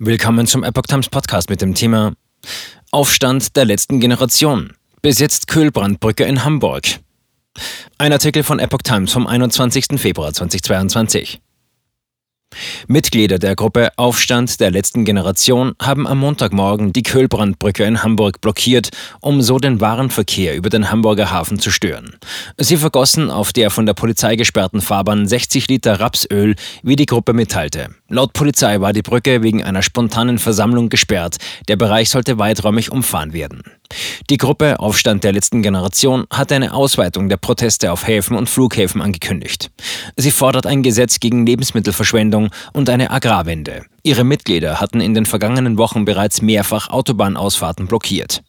Willkommen zum Epoch Times Podcast mit dem Thema Aufstand der letzten Generation. Bis jetzt Kühlbrandbrücke in Hamburg. Ein Artikel von Epoch Times vom 21. Februar 2022. Mitglieder der Gruppe Aufstand der letzten Generation haben am Montagmorgen die Köhlbrandbrücke in Hamburg blockiert, um so den Warenverkehr über den Hamburger Hafen zu stören. Sie vergossen auf der von der Polizei gesperrten Fahrbahn 60 Liter Rapsöl, wie die Gruppe mitteilte. Laut Polizei war die Brücke wegen einer spontanen Versammlung gesperrt. Der Bereich sollte weiträumig umfahren werden. Die Gruppe Aufstand der letzten Generation hat eine Ausweitung der Proteste auf Häfen und Flughäfen angekündigt. Sie fordert ein Gesetz gegen Lebensmittelverschwendung und eine Agrarwende. Ihre Mitglieder hatten in den vergangenen Wochen bereits mehrfach Autobahnausfahrten blockiert.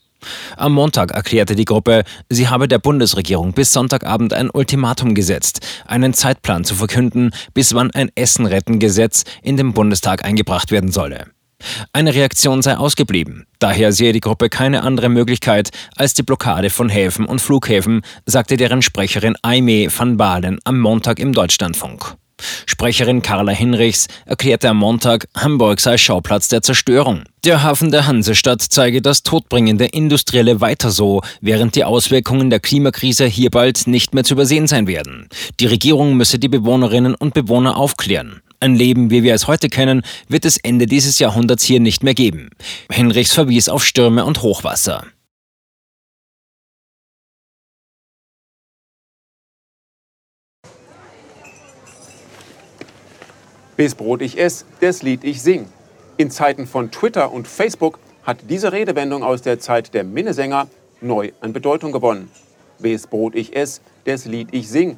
Am Montag erklärte die Gruppe, sie habe der Bundesregierung bis Sonntagabend ein Ultimatum gesetzt, einen Zeitplan zu verkünden, bis wann ein Essenrettengesetz in den Bundestag eingebracht werden solle. Eine Reaktion sei ausgeblieben. Daher sehe die Gruppe keine andere Möglichkeit als die Blockade von Häfen und Flughäfen, sagte deren Sprecherin Aime van Baalen am Montag im Deutschlandfunk. Sprecherin Carla Hinrichs erklärte am Montag, Hamburg sei Schauplatz der Zerstörung. Der Hafen der Hansestadt zeige das todbringende Industrielle weiter so, während die Auswirkungen der Klimakrise hier bald nicht mehr zu übersehen sein werden. Die Regierung müsse die Bewohnerinnen und Bewohner aufklären. Ein Leben, wie wir es heute kennen, wird es Ende dieses Jahrhunderts hier nicht mehr geben. Hinrichs verwies auf Stürme und Hochwasser. Bis Brot ich ess, das Lied ich sing. In Zeiten von Twitter und Facebook hat diese Redewendung aus der Zeit der Minnesänger neu an Bedeutung gewonnen. Bis Brot ich ess, das Lied ich sing